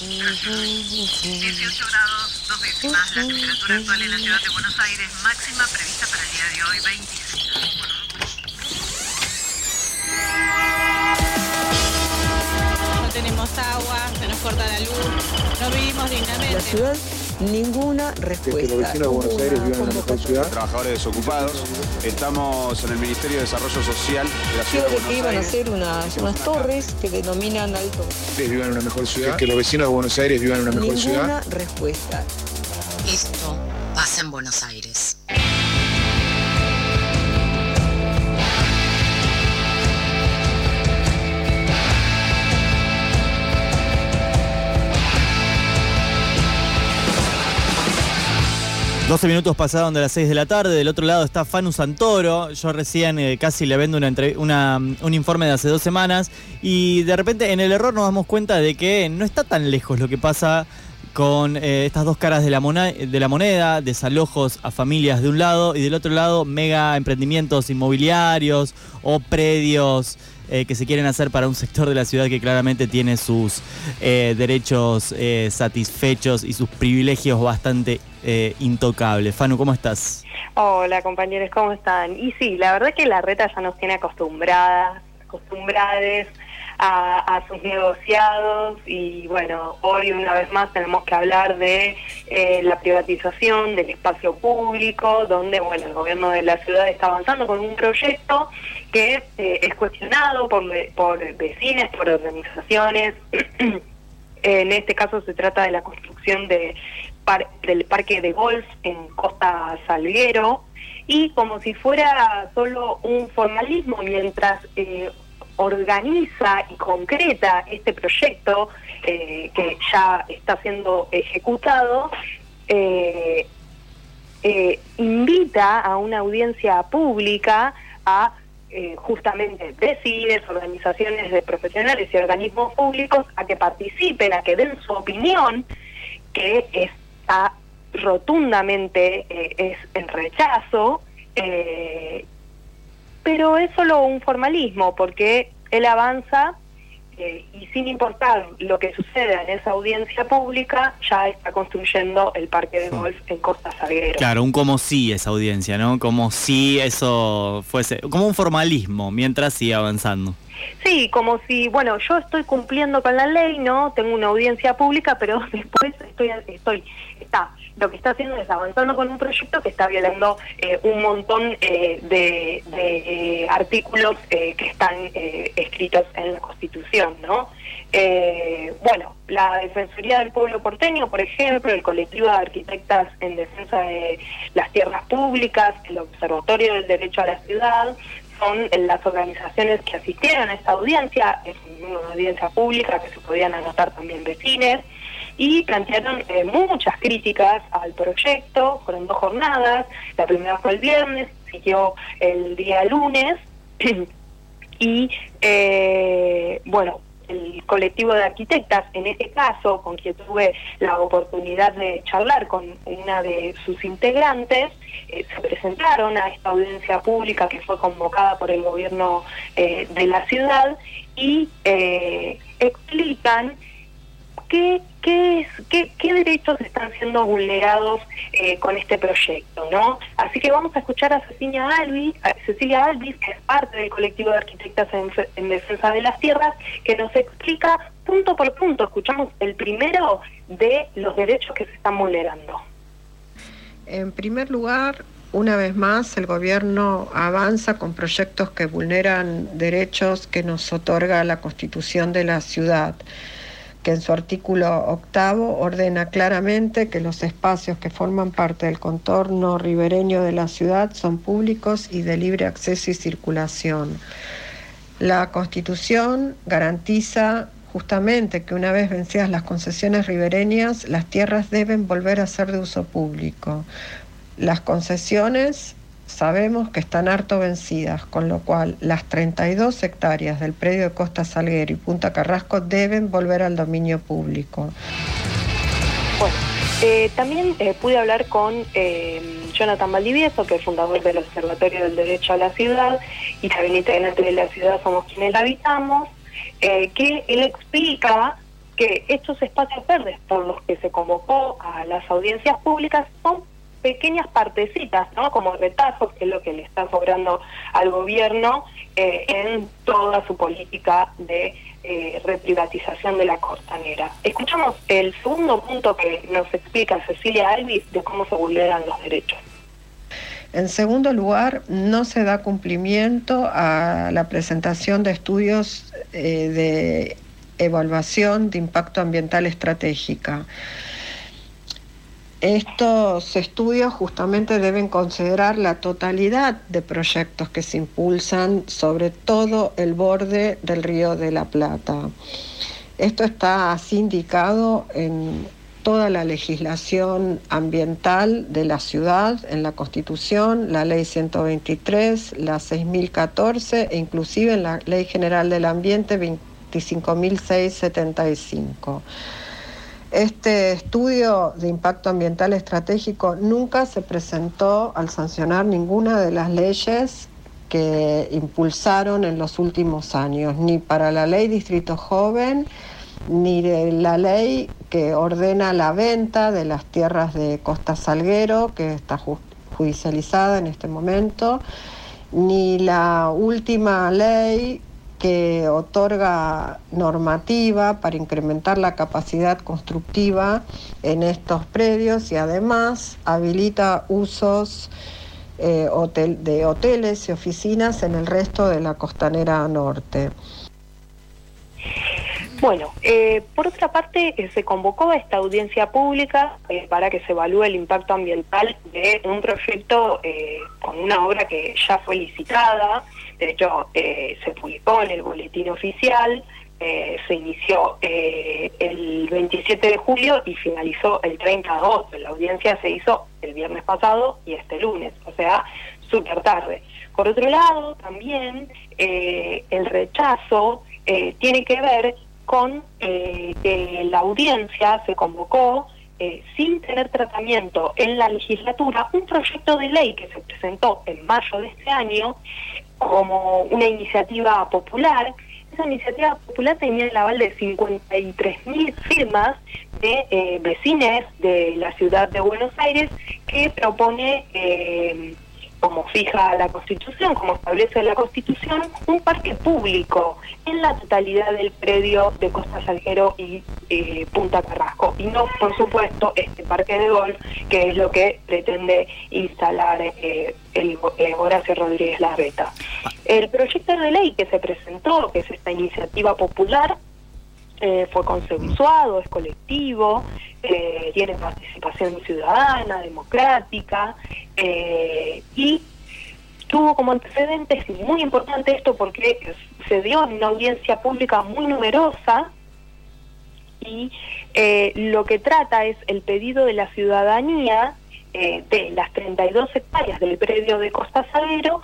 18 grados, dos décimas, la temperatura actual en la ciudad de Buenos Aires, máxima prevista para el día de hoy, 26 No tenemos agua, se nos corta la luz, no vivimos dignamente. La ciudad, ninguna que respuesta. los vecinos de Buenos Aires vivan en una mejor ciudad. trabajadores desocupados. Estamos en el Ministerio de Desarrollo Social de la ciudad de de que Buenos iban a hacer unas, unas torres que denominan alto. Ustedes vivan en una mejor ciudad. Que los vecinos de Buenos Aires vivan en una mejor ciudad. Ninguna respuesta. Esto pasa en Buenos Aires. Doce minutos pasaron de las 6 de la tarde, del otro lado está Fanu Santoro, yo recién eh, casi le vendo un informe de hace dos semanas. Y de repente en el error nos damos cuenta de que no está tan lejos lo que pasa con eh, estas dos caras de la, de la moneda, desalojos a familias de un lado y del otro lado mega emprendimientos inmobiliarios o predios eh, que se quieren hacer para un sector de la ciudad que claramente tiene sus eh, derechos eh, satisfechos y sus privilegios bastante eh, intocables. Fanu, ¿cómo estás? Hola compañeros, ¿cómo están? Y sí, la verdad que la reta ya nos tiene acostumbradas, acostumbrades a, sus negociados y bueno, hoy una vez más tenemos que hablar de eh, la privatización del espacio público, donde bueno, el gobierno de la ciudad está avanzando con un proyecto que eh, es cuestionado por, por vecinos, por organizaciones. En este caso se trata de la construcción de par- del parque de golf en Costa Salguero y como si fuera solo un formalismo mientras eh, organiza y concreta este proyecto eh, que ya está siendo ejecutado, eh, eh, invita a una audiencia pública a justamente decides, organizaciones de profesionales y organismos públicos a que participen, a que den su opinión, que está rotundamente es en rechazo, pero es solo un formalismo porque él avanza eh, y sin importar lo que suceda en esa audiencia pública, ya está construyendo el parque de golf en Costa Salguero. Claro, un como si esa audiencia, ¿no? Como si eso fuese, como un formalismo mientras sigue avanzando. Sí, como si, bueno, yo estoy cumpliendo con la ley, ¿no? Tengo una audiencia pública, pero después estoy, estoy, está, lo que está haciendo es avanzando con un proyecto que está violando eh, un montón eh, de, de, eh, artículos que están escritos en la Constitución, ¿no? Bueno, la Defensoría del Pueblo Porteño, por ejemplo, el colectivo de arquitectas en defensa de las tierras públicas, el Observatorio del Derecho a la Ciudad, son las organizaciones que asistieron a esta audiencia, es una audiencia pública que se podían anotar también vecines, y plantearon eh, muchas críticas al proyecto, fueron dos jornadas, la primera fue el viernes, siguió el día lunes, y eh, bueno, el colectivo de arquitectas, en este caso, con quien tuve la oportunidad de charlar con una de sus integrantes, eh, se presentaron a esta audiencia pública que fue convocada por el gobierno de la ciudad y explican qué, qué, es, qué, qué derechos están siendo vulnerados eh, con este proyecto, ¿no? Así que vamos a escuchar a Cecilia Alvis, Cecilia Alvis, que es parte del colectivo de arquitectas en defensa de las tierras, que nos explica punto por punto. Escuchamos el primero de los derechos que se están vulnerando. En primer lugar, una vez más, el gobierno avanza con proyectos que vulneran derechos que nos otorga la Constitución de la ciudad que en su artículo octavo ordena claramente que los espacios que forman parte del contorno ribereño de la ciudad son públicos y de libre acceso y circulación. La Constitución garantiza justamente que una vez vencidas las concesiones ribereñas, las tierras deben volver a ser de uso público. Las concesiones sabemos que están harto vencidas, con lo cual las 32 hectáreas del predio de Costa Salguero y Punta Carrasco deben volver al dominio público. Bueno, eh, también eh, pude hablar con eh, Jonathan Valdivieso, que es fundador del Observatorio del Derecho a la Ciudad, y también integrante de la ciudad Somos Quienes la Habitamos, que él explica que estos espacios verdes por los que se convocó a las audiencias públicas son pequeñas partecitas, ¿no? Como retazos, que es lo que le está sobrando al gobierno eh, en toda su política de eh, reprivatización de la costanera. Escuchamos el segundo punto que nos explica Cecilia Alvis de cómo se vulneran los derechos. En segundo lugar, no se da cumplimiento a la presentación de estudios eh, de evaluación de impacto ambiental estratégica. Estos estudios justamente deben considerar la totalidad de proyectos que se impulsan sobre todo el borde del río de la Plata. Esto está así indicado en toda la legislación ambiental de la ciudad, en la Constitución, la Ley 123, la 6014 e inclusive en la Ley General del Ambiente 25.675. Este estudio de impacto ambiental estratégico nunca se presentó al sancionar ninguna de las leyes que impulsaron en los últimos años, ni para la ley Distrito Joven, ni la ley que ordena la venta de las tierras de Costa Salguero, que está judicializada en este momento, ni la última ley que otorga normativa para incrementar la capacidad constructiva en estos predios y además habilita usos eh, de hoteles y oficinas en el resto de la costanera norte. Bueno, eh, por otra parte, eh, se convocó a esta audiencia pública para que se evalúe el impacto ambiental de un proyecto con una obra que ya fue licitada, de hecho, eh, se publicó en el boletín oficial, eh, se inició eh, el 27 de julio y finalizó el 30 de agosto. La audiencia se hizo el viernes pasado y este lunes, o sea, súper tarde. Por otro lado, también el rechazo tiene que ver con que la audiencia se convocó sin tener tratamiento en la legislatura un proyecto de ley que se presentó en mayo de este año como una iniciativa popular. Esa iniciativa popular tenía el aval de 53.000 firmas de eh, vecines de la ciudad de Buenos Aires que propone eh, como fija la Constitución, como establece la Constitución, un parque público en la totalidad del predio de Costa Salguero y eh, Punta Carrasco. Y no, por supuesto, este parque de golf, que es lo que pretende instalar eh, el, Horacio Rodríguez Larreta. El proyecto de ley que se presentó, que es esta iniciativa popular, eh, fue consensuado, es colectivo, eh, tiene participación ciudadana, democrática, eh, y tuvo como antecedentes, muy importante esto porque se dio en una audiencia pública muy numerosa, y lo que trata es el pedido de la ciudadanía de las 32 hectáreas del predio de Costa Salero,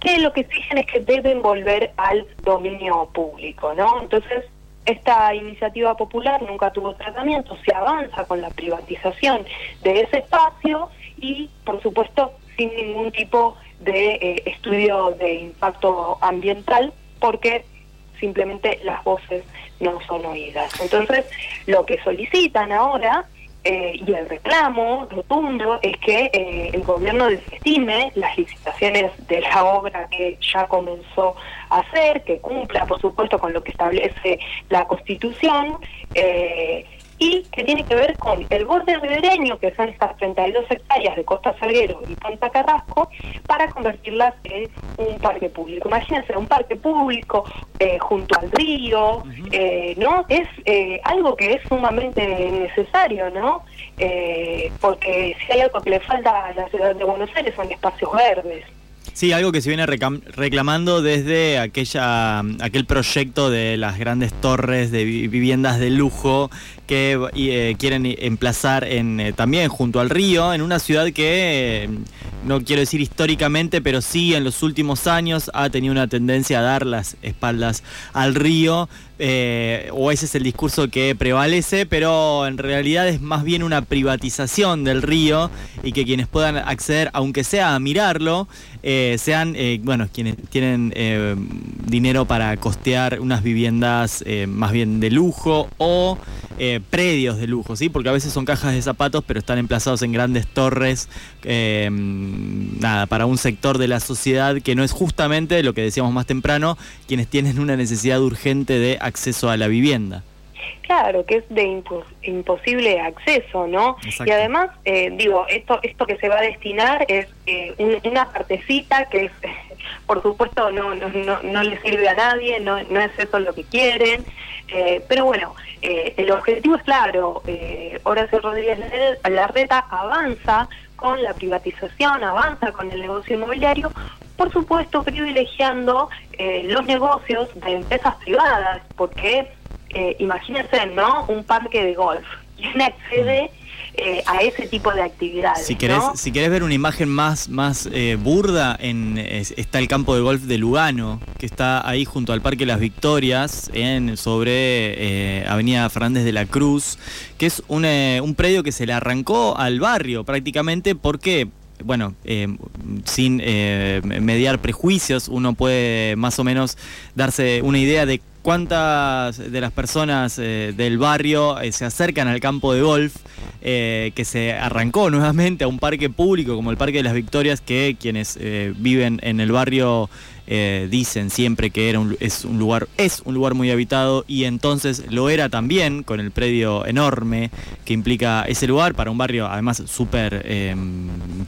que lo que exigen es que deben volver al dominio público, ¿no? Entonces, esta iniciativa popular nunca tuvo tratamiento, se avanza con la privatización de ese espacio y, por supuesto, sin ningún tipo de eh, estudio de impacto ambiental, porque simplemente las voces no son oídas. Entonces, lo que solicitan ahora eh, y el reclamo rotundo es que eh, el gobierno desestime las licitaciones de la obra que ya comenzó a hacer, que cumpla, por supuesto, con lo que establece la Constitución. Eh, y que tiene que ver con el borde ribereño, que son estas 32 hectáreas de Costa Salguero y Punta Carrasco, para convertirlas en un parque público. Imagínense, un parque público eh, junto al río, eh, ¿no? Es eh, algo que es sumamente necesario, ¿no? porque si hay algo que le falta a la ciudad de Buenos Aires son espacios verdes. Sí, algo que se viene reclamando desde aquella, aquel proyecto de las grandes torres de viviendas de lujo que eh, quieren emplazar eh, también junto al río, en una ciudad que, eh, no quiero decir históricamente, pero sí en los últimos años ha tenido una tendencia a dar las espaldas al río, o ese es el discurso que prevalece, pero en realidad es más bien una privatización del río y que quienes puedan acceder, aunque sea a mirarlo, sean, eh, quienes tienen eh, dinero para costear unas viviendas eh, más bien de lujo o predios de lujo, ¿sí? Porque a veces son cajas de zapatos, pero están emplazados en grandes torres, nada, para un sector de la sociedad que no es justamente lo que decíamos más temprano, quienes tienen una necesidad urgente de acceso a la vivienda. Claro, que es de impos- imposible acceso, ¿no? Exacto. Y además, eh, digo, esto esto que se va a destinar es eh, un- una partecita que es, por supuesto, no, no, no, no le sirve a nadie, no, no es eso lo que quieren, eh, pero bueno, eh, el objetivo es claro, eh, Horacio Rodríguez Larreta avanza con la privatización, avanza con el negocio inmobiliario, por supuesto privilegiando eh, los negocios de empresas privadas, porque eh, imagínense, ¿no? Un parque de golf. ¿Quién accede eh, a ese tipo de actividades? Si querés, ¿no? si querés ver una imagen más, más eh, burda, en, es- está el campo de golf de Lugano, que está ahí junto al Parque Las Victorias, en, sobre eh, Avenida Fernández de la Cruz, que es un, eh, un predio que se le arrancó al barrio prácticamente porque... Bueno, eh, sin eh, mediar prejuicios, uno puede más o menos darse una idea de cuántas de las personas eh, del barrio eh, se acercan al campo de golf eh, que se arrancó nuevamente a un parque público como el Parque de las Victorias que quienes viven en el barrio eh, dicen siempre que era un, es un lugar es un lugar muy habitado y entonces lo era también con el predio enorme que implica ese lugar para un barrio además súper eh,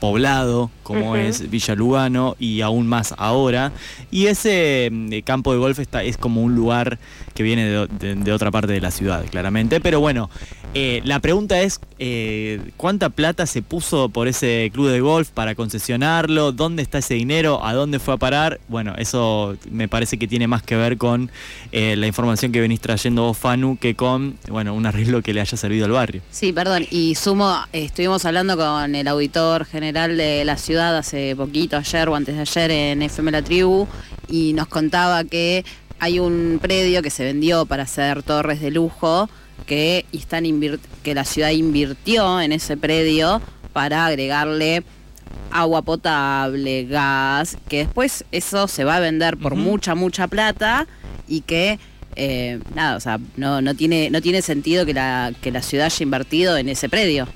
poblado como es Villa Lugano y aún más ahora. Y ese eh, campo de golf está, es como un lugar que viene de, de- de otra parte de la ciudad claramente. Pero bueno eh, la pregunta es eh, cuánta plata se puso por ese club de golf para concesionarlo, dónde está ese dinero, a dónde fue a parar. Bueno, eso me parece que tiene más que ver con eh, la información que venís trayendo vos, Fanu, que con bueno un arreglo que le haya servido al barrio. Sí, perdón. Y sumo, estuvimos hablando con el auditor general de la ciudad hace poquito, ayer o antes de ayer, en FM La Tribu, y nos contaba que hay un predio que se vendió para hacer torres de lujo, que, están que la ciudad invirtió en ese predio para agregarle agua potable, gas, que después eso se va a vender por mucha, mucha plata y que eh, nada, o sea, no, no tiene, no tiene sentido que la, que la ciudad haya invertido en ese predio.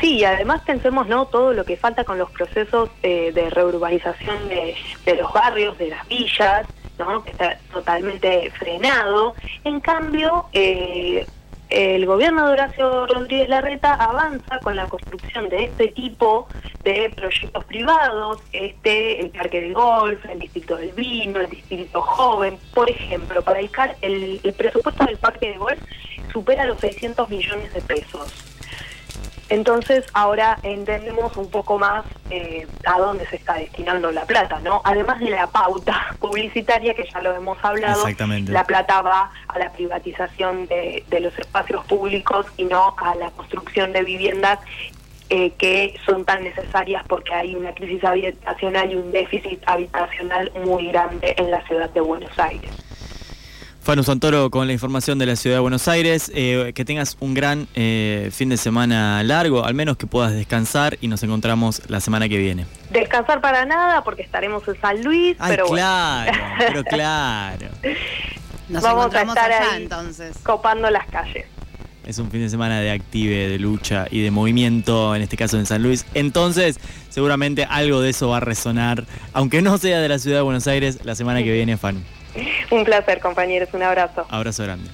Sí, y además pensemos no todo lo que falta con los procesos eh, de reurbanización de, de los barrios, de las villas, ¿no? que está totalmente frenado. En cambio, eh, el gobierno de Horacio Rodríguez Larreta avanza con la construcción de este tipo de proyectos privados, este, el parque de golf, el distrito del vino, el distrito joven, por ejemplo, para el, el, el presupuesto del parque de golf supera los 600 millones de pesos. Entonces ahora entendemos un poco más eh, a dónde se está destinando la plata, ¿no? Además de la pauta publicitaria que ya lo hemos hablado, la plata va a la privatización de, de los espacios públicos y no a la construcción de viviendas eh, que son tan necesarias porque hay una crisis habitacional y un déficit habitacional muy grande en la ciudad de Buenos Aires. Fanu Santoro con la información de la ciudad de Buenos Aires. Eh, que tengas un gran eh, fin de semana largo, al menos que puedas descansar y nos encontramos la semana que viene. Descansar para nada porque estaremos en San Luis, Ay, pero bueno. claro, pero claro. Nos Vamos a estar allá ahí. entonces. copando las calles. Es un fin de semana de active, de lucha y de movimiento, en este caso en San Luis. Entonces, seguramente algo de eso va a resonar, aunque no sea de la ciudad de Buenos Aires, la semana que viene, Fanu. Un placer, compañeros. Un abrazo. Abrazo grande.